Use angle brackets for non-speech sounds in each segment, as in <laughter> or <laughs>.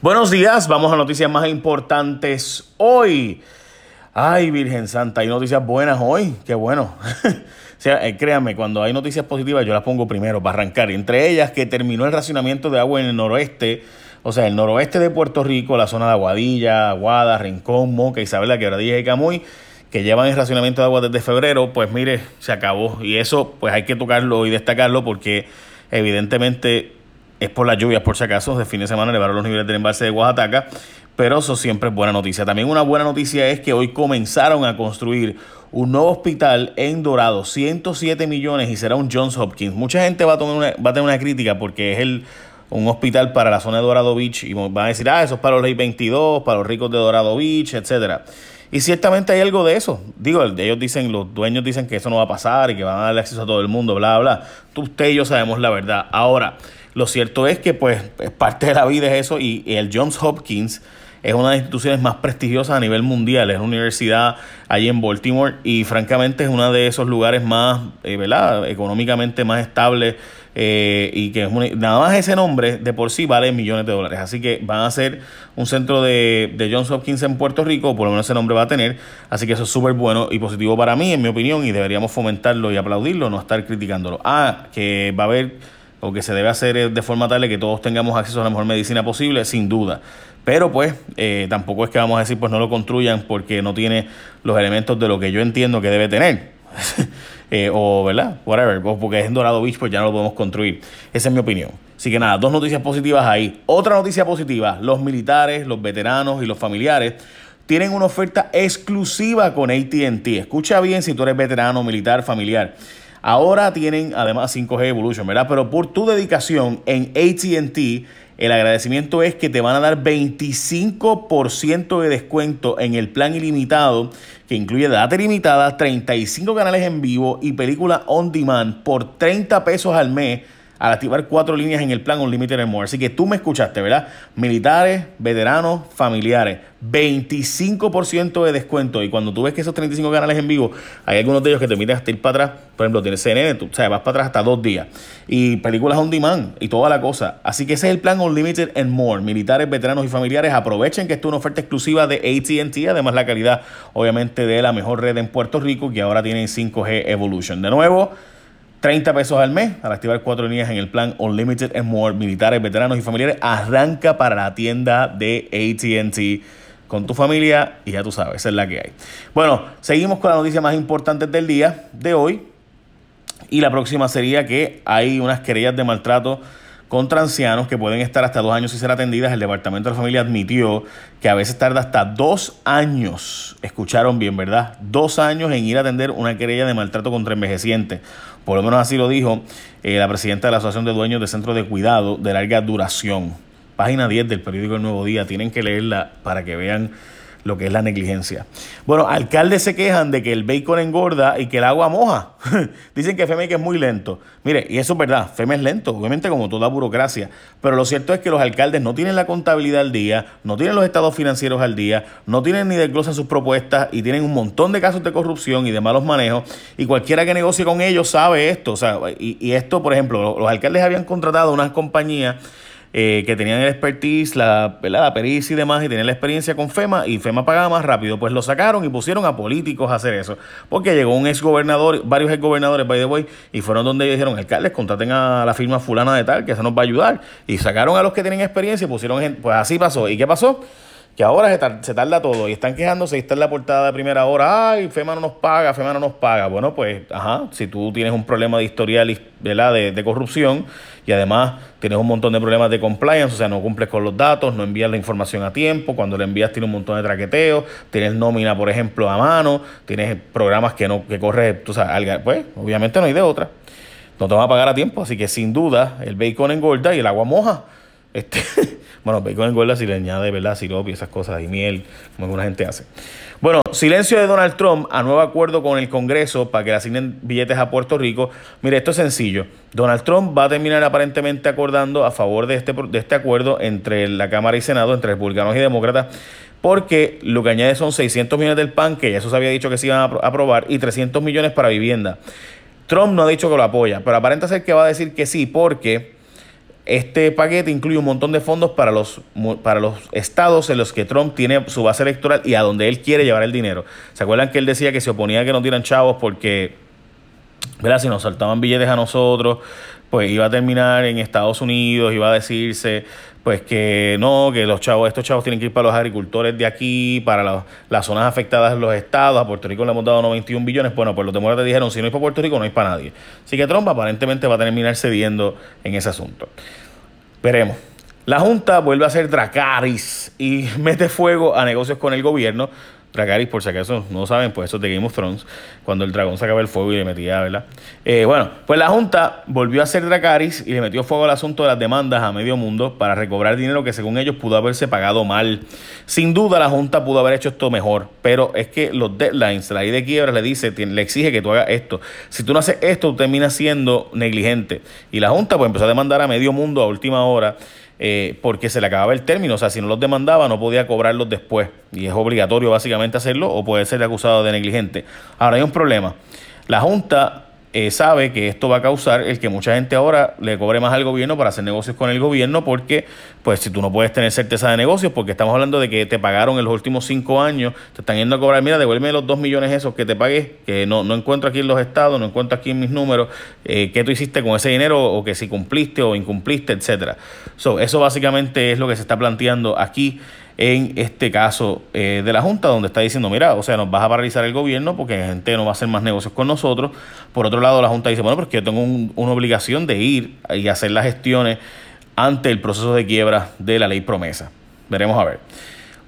Buenos días, vamos a noticias más importantes hoy. Ay, Virgen Santa, hay noticias buenas hoy, qué bueno. <laughs> o sea, eh, créanme, cuando hay noticias positivas yo las pongo primero para arrancar. Entre ellas que terminó el racionamiento de agua en el noroeste, o sea, el noroeste de Puerto Rico, la zona de Aguadilla, Aguada, Rincón, Moca, Isabela, Quebradilla y Camuy, que llevan el racionamiento de agua desde febrero, pues mire, se acabó. Y eso pues hay que tocarlo y destacarlo porque evidentemente es por las lluvias, por si acaso, de fin de semana elevaron los niveles del embalse de Oaxaca, pero eso siempre es buena noticia. También una buena noticia es que hoy comenzaron a construir un nuevo hospital en Dorado, 107 millones y será un Johns Hopkins. Mucha gente va a, tener una crítica porque es el, un hospital para la zona de Dorado Beach y van a decir, ah, eso es para los Reyes 22, para los ricos de Dorado Beach, etcétera. Y ciertamente hay algo de eso. Digo, ellos dicen, los dueños dicen que eso no va a pasar y que van a darle acceso a todo el mundo, bla, bla. Tú, usted y yo sabemos la verdad. Ahora, lo cierto es que pues es parte de la vida es eso y, el Johns Hopkins es una de las instituciones más prestigiosas a nivel mundial, es una universidad allí en Baltimore y francamente es uno de esos lugares más, eh, ¿verdad? Económicamente más estables eh, y que nada más ese nombre de por sí vale millones de dólares. Así que van a ser un centro de, de Johns Hopkins en Puerto Rico, por lo menos ese nombre va a tener. Así que eso es súper bueno y positivo para mí, en mi opinión, y deberíamos fomentarlo y aplaudirlo, no estar criticándolo. Ah, que va a haber o que se debe hacer de forma tal que todos tengamos acceso a la mejor medicina posible, sin duda. Pero pues eh, tampoco es que vamos a decir pues no lo construyan porque no tiene los elementos de lo que yo entiendo que debe tener. <laughs> Eh, o, ¿verdad? Whatever. Porque es en Dorado Beach, pues ya no lo podemos construir. Esa es mi opinión. Así que nada, dos noticias positivas ahí. Otra noticia positiva, los militares, los veteranos y los familiares tienen una oferta exclusiva con ATT. Escucha bien si tú eres veterano, militar, familiar. Ahora tienen además 5G Evolution, ¿verdad? Pero por tu dedicación en ATT, el agradecimiento es que te van a dar 25% de descuento en el plan ilimitado, que incluye data ilimitada, 35 canales en vivo y película on demand por 30 pesos al mes al activar cuatro líneas en el plan Unlimited More. Así que tú me escuchaste, ¿verdad? Militares, veteranos, familiares. 25% de descuento. Y cuando tú ves que esos 35 canales en vivo, hay algunos de ellos que te permiten hasta ir para atrás. Por ejemplo, tienes CNN, tú, o sea, vas para atrás hasta dos días. Y películas on demand y toda la cosa. Así que ese es el plan Unlimited and More. Militares, veteranos y familiares, aprovechen que esto es una oferta exclusiva de ATT. Además, la calidad, obviamente, de la mejor red en Puerto Rico, que ahora tienen 5G Evolution. De nuevo, 30 pesos al mes al activar cuatro líneas en el plan Unlimited and More. Militares, veteranos y familiares. Arranca para la tienda de ATT con tu familia y ya tú sabes, esa es la que hay. Bueno, seguimos con las noticias más importantes del día de hoy. Y la próxima sería que hay unas querellas de maltrato contra ancianos que pueden estar hasta dos años sin ser atendidas. El Departamento de la Familia admitió que a veces tarda hasta dos años, escucharon bien, ¿verdad? Dos años en ir a atender una querella de maltrato contra envejecientes. Por lo menos así lo dijo eh, la presidenta de la Asociación de Dueños de Centros de Cuidado de Larga Duración. Página 10 del periódico El Nuevo Día. Tienen que leerla para que vean lo que es la negligencia. Bueno, alcaldes se quejan de que el bacon engorda y que el agua moja. <laughs> Dicen que FEMEC es muy lento. Mire, y eso es verdad, FEME es lento, obviamente como toda burocracia, pero lo cierto es que los alcaldes no tienen la contabilidad al día, no tienen los estados financieros al día, no tienen ni desglosan sus propuestas y tienen un montón de casos de corrupción y de malos manejos y cualquiera que negocie con ellos sabe esto. O sea, y, y esto, por ejemplo, los alcaldes habían contratado unas compañías eh, que tenían el expertise, la, la pericia y demás, y tenían la experiencia con FEMA, y FEMA pagaba más rápido, pues lo sacaron y pusieron a políticos a hacer eso. Porque llegó un ex gobernador, varios ex gobernadores, by the way, y fueron donde dijeron, alcaldes, contraten a la firma fulana de tal, que eso nos va a ayudar. Y sacaron a los que tienen experiencia y pusieron gente, pues así pasó. ¿Y qué pasó? Que ahora se, tarda todo y están quejándose y está en la portada de primera hora, ay, FEMA no nos paga, FEMA no nos paga. Bueno, pues, ajá, si tú tienes un problema de historial ¿verdad? De, corrupción y además tienes un montón de problemas de compliance, o sea, no cumples con los datos, no envías la información a tiempo, cuando le envías tiene un montón de traqueteos, tienes nómina, por ejemplo, a mano, tienes programas que no que corre, tú sabes, pues obviamente no hay de otra. No te van a pagar a tiempo, así que sin duda el bacon engorda y el agua moja. Este, <laughs> bueno, bacon engorda si le añade, ¿verdad? Sirope y esas cosas, y miel, como alguna gente hace. Bueno, silencio de Donald Trump a nuevo acuerdo con el Congreso para que le asignen billetes a Puerto Rico. Mire, esto es sencillo. Donald Trump va a terminar aparentemente acordando a favor de este, de este acuerdo entre la Cámara y Senado, entre republicanos y demócratas, porque lo que añade son 600 millones del PAN, que ya eso se había dicho que se iban a aprobar, y 300 millones para vivienda. Trump no ha dicho que lo apoya, pero aparenta ser que va a decir que sí, porque este paquete incluye un montón de fondos para los, para los estados en los que Trump tiene su base electoral y a donde él quiere llevar el dinero. ¿Se acuerdan que él decía que se oponía a que no dieran chavos porque, ¿verdad? Si nos saltaban billetes a nosotros, pues iba a terminar en Estados Unidos, iba a decirse pues que no, que los chavos, estos chavos tienen que ir para los agricultores de aquí, para las zonas afectadas los estados, a Puerto Rico le hemos dado 91 billones, bueno, pues los demócratas dijeron, si no es para Puerto Rico, no es para nadie. Así que Trump aparentemente va a terminar cediendo en ese asunto. Veremos. La Junta vuelve a ser Dracaris y <laughs> mete fuego a negocios con el gobierno Dracarys, por si acaso no saben, pues eso es de Game of Thrones, cuando el dragón sacaba el fuego y le metía, ¿verdad? Eh, bueno, pues la Junta volvió a ser Dracarys y le metió fuego al asunto de las demandas a medio mundo para recobrar dinero que según ellos pudo haberse pagado mal. Sin duda la Junta pudo haber hecho esto mejor, pero es que los deadlines, la ley de quiebra le dice, le exige que tú hagas esto. Si tú no haces esto, tú terminas siendo negligente. Y la Junta pues empezó a demandar a medio mundo a última hora. Eh, porque se le acababa el término, o sea, si no los demandaba no podía cobrarlos después. Y es obligatorio básicamente hacerlo o puede ser acusado de negligente. Ahora hay un problema, la Junta eh, sabe que esto va a causar el que mucha gente ahora le cobre más al gobierno para hacer negocios con el gobierno, porque pues si tú no puedes tener certeza de negocios, porque estamos hablando de que te pagaron en los últimos cinco años, te están yendo a cobrar, mira, devuélveme los dos millones esos que te pagué, que no, no encuentro aquí en los estados, no encuentro aquí en mis números, eh, qué tú hiciste con ese dinero, o que si cumpliste o incumpliste, etcétera. So, eso básicamente es lo que se está planteando aquí en este caso eh, de la Junta, donde está diciendo, mira, o sea, nos vas a paralizar el gobierno porque la gente no va a hacer más negocios con nosotros. Por otro lado, la Junta dice, bueno, porque yo tengo una obligación de ir y hacer las gestiones ante el proceso de quiebra de la ley promesa. Veremos a ver.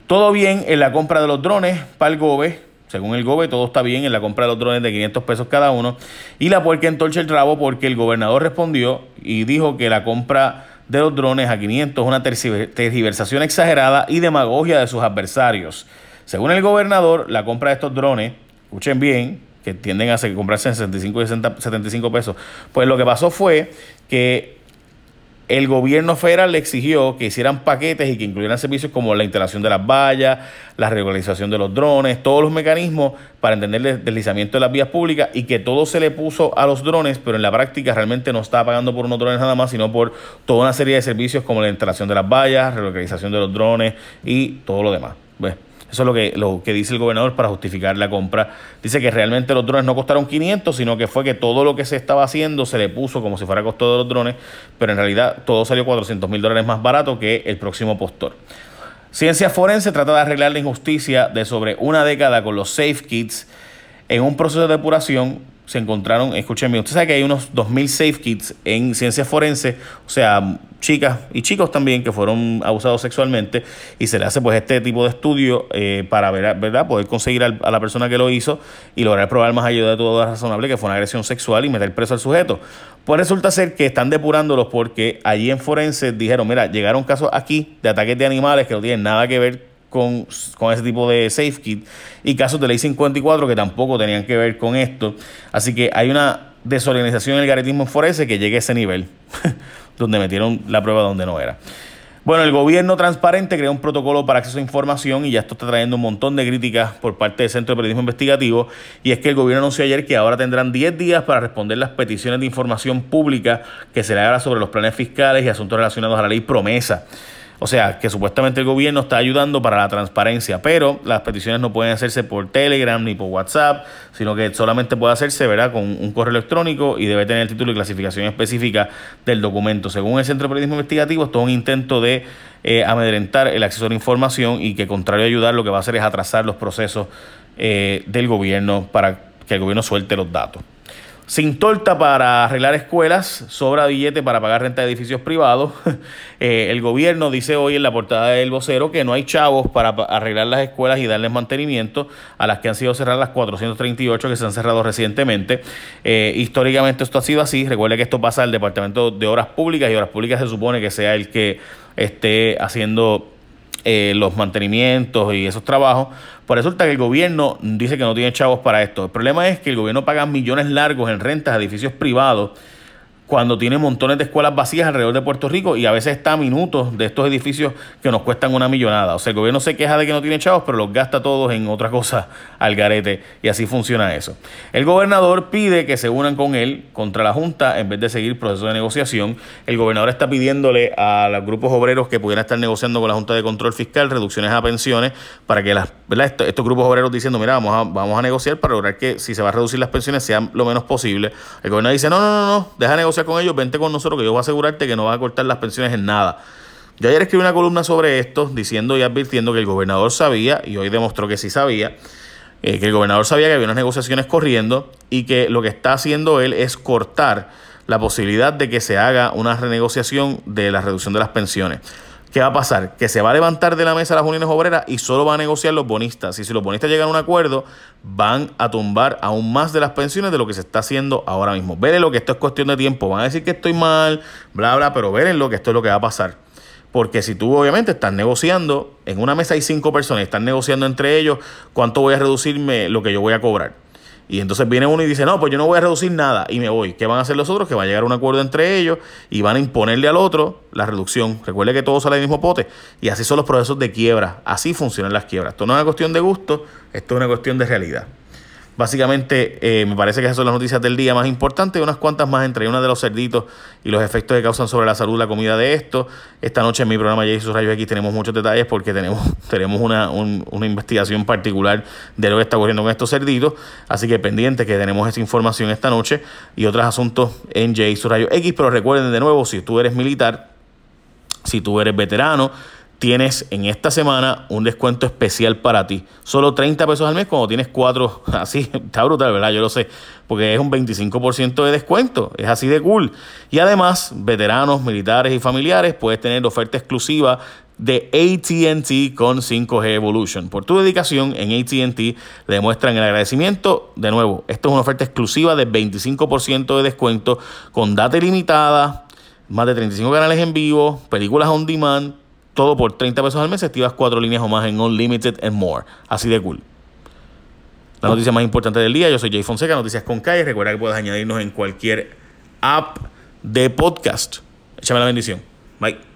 Todo bien en la compra de los drones para el GOBE. Según el GOBE, todo está bien en la compra de los drones de 500 pesos cada uno. Y la puerca entorcha el rabo porque el gobernador respondió y dijo que la compra de los drones a 500 una tergiversación exagerada y demagogia de sus adversarios. Según el gobernador, la compra de estos drones, escuchen bien, que tienden a comprarse en 65 y 75 pesos, pues lo que pasó fue que el gobierno federal le exigió que hicieran paquetes y que incluyeran servicios como la instalación de las vallas, la regularización de los drones, todos los mecanismos para entender el deslizamiento de las vías públicas y que todo se le puso a los drones, pero en la práctica realmente no estaba pagando por unos drones nada más, sino por toda una serie de servicios como la instalación de las vallas, relocalización de los drones y todo lo demás. Eso es lo que, lo que dice el gobernador para justificar la compra. Dice que realmente los drones no costaron 500, sino que fue que todo lo que se estaba haciendo se le puso como si fuera costo de los drones, pero en realidad todo salió 400 mil dólares más barato que el próximo postor. Ciencia Forense trata de arreglar la injusticia de sobre una década con los Safe Kits en un proceso de depuración se encontraron, escúchenme, usted sabe que hay unos 2.000 safe kits en ciencia forense, o sea, chicas y chicos también que fueron abusados sexualmente y se le hace pues este tipo de estudio eh, para ver, ¿verdad? poder conseguir a la persona que lo hizo y lograr probar más allá de todo razonable que fue una agresión sexual y meter preso al sujeto. Pues resulta ser que están depurándolos porque allí en forense dijeron, mira, llegaron casos aquí de ataques de animales que no tienen nada que ver con, ese tipo de safe kit y casos de ley 54 que tampoco tenían que ver con esto. Así que hay una desorganización en el garetismo forense que llegue a ese nivel, <laughs> donde metieron la prueba donde no era. Bueno, el gobierno transparente creó un protocolo para acceso a información y ya esto está trayendo un montón de críticas por parte del Centro de Periodismo Investigativo y es que el gobierno anunció ayer que ahora tendrán 10 días para responder las peticiones de información pública que se le haga sobre los planes fiscales y asuntos relacionados a la ley promesa. O sea, que supuestamente el gobierno está ayudando para la transparencia, pero las peticiones no pueden hacerse por Telegram ni por WhatsApp, sino que solamente puede hacerse ¿verdad? con un correo electrónico y debe tener el título y clasificación específica del documento. Según el Centro de Periodismo Investigativo, esto es un intento de eh, amedrentar el acceso a la información y que, contrario a ayudar, lo que va a hacer es atrasar los procesos eh, del gobierno para que el gobierno suelte los datos. Sin torta para arreglar escuelas, sobra billete para pagar renta de edificios privados. <laughs> Eh, el gobierno dice hoy en la portada del vocero que no hay chavos para arreglar las escuelas y darles mantenimiento a las que han sido cerradas las 438 que se han cerrado recientemente. Eh, históricamente esto ha sido así. Recuerde que esto pasa al Departamento de Obras Públicas y Obras Públicas se supone que sea el que esté haciendo eh, los mantenimientos y esos trabajos, pues resulta que el gobierno dice que no tiene chavos para esto. El problema es que el gobierno paga millones largos en rentas a edificios privados cuando tiene montones de escuelas vacías alrededor de Puerto Rico y a veces está a minutos de estos edificios que nos cuestan una millonada. O sea, el gobierno se queja de que no tiene chavos, pero los gasta todos en otra cosa al garete y así funciona eso. El gobernador pide que se unan con él contra la Junta en vez de seguir proceso de negociación. El gobernador está pidiéndole a los grupos obreros que pudieran estar negociando con la Junta de Control Fiscal reducciones a pensiones para que las, Estos, estos, grupos obreros diciendo, mira, vamos a, vamos a negociar para lograr que si se va a reducir las pensiones sean lo menos posible. El gobernador dice, no, no, no, no, deja negociar con ellos, vente con nosotros que yo voy a asegurarte que no va a cortar las pensiones en nada. Yo ayer escribí una columna sobre esto, diciendo y advirtiendo que el gobernador sabía, y hoy demostró que sí sabía, eh, que el gobernador sabía que había unas negociaciones corriendo y que lo que está haciendo él es cortar la posibilidad de que se haga una renegociación de la reducción de las pensiones. ¿Qué va a pasar? Que se va a levantar de la mesa las uniones obreras y solo van a negociar los bonistas. Y si los bonistas llegan a un acuerdo, van a tumbar aún más de las pensiones de lo que se está haciendo ahora mismo. lo que esto es cuestión de tiempo. Van a decir que estoy mal, bla, bla, pero lo que esto es lo que va a pasar. Porque si tú obviamente estás negociando, en una mesa hay cinco personas, están negociando entre ellos cuánto voy a reducirme lo que yo voy a cobrar. Y entonces viene uno y dice, no, pues yo no voy a reducir nada y me voy. ¿Qué van a hacer los otros? Que van a llegar un acuerdo entre ellos y van a imponerle al otro la reducción. Recuerde que todo sale del mismo pote. Y así son los procesos de quiebra. Así funcionan las quiebras. Esto no es una cuestión de gusto, esto es una cuestión de realidad. Básicamente, eh, me parece que esas son las noticias del día más importantes. Unas cuantas más entre una de los cerditos y los efectos que causan sobre la salud la comida de esto. Esta noche en mi programa Jesús Rayos X tenemos muchos detalles porque tenemos, <laughs> tenemos una, una investigación particular de lo que está ocurriendo con estos cerditos. Así que pendiente que tenemos esa información esta noche y otros asuntos en Jesús Rayos X. Pero recuerden de nuevo, si tú eres militar, si tú eres veterano, tienes en esta semana un descuento especial para ti. Solo 30 pesos al mes cuando tienes cuatro. <laughs> Así, está brutal, ¿verdad? Yo lo sé. Porque es un 25% de descuento. Es así de cool. Y además, veteranos, militares y familiares, puedes tener oferta exclusiva de ATT con 5G Evolution. Por tu dedicación en ATT le demuestran el agradecimiento. De nuevo, esto es una oferta exclusiva de 25% de descuento con data ilimitada, más de 35 canales en vivo, películas on demand todo por 30 pesos al mes, activas cuatro líneas o más en Unlimited and More. Así de cool. La noticia más importante del día, yo soy Jay Fonseca, Noticias con Calle. Recuerda que puedes añadirnos en cualquier app de podcast. Échame la bendición. Bye.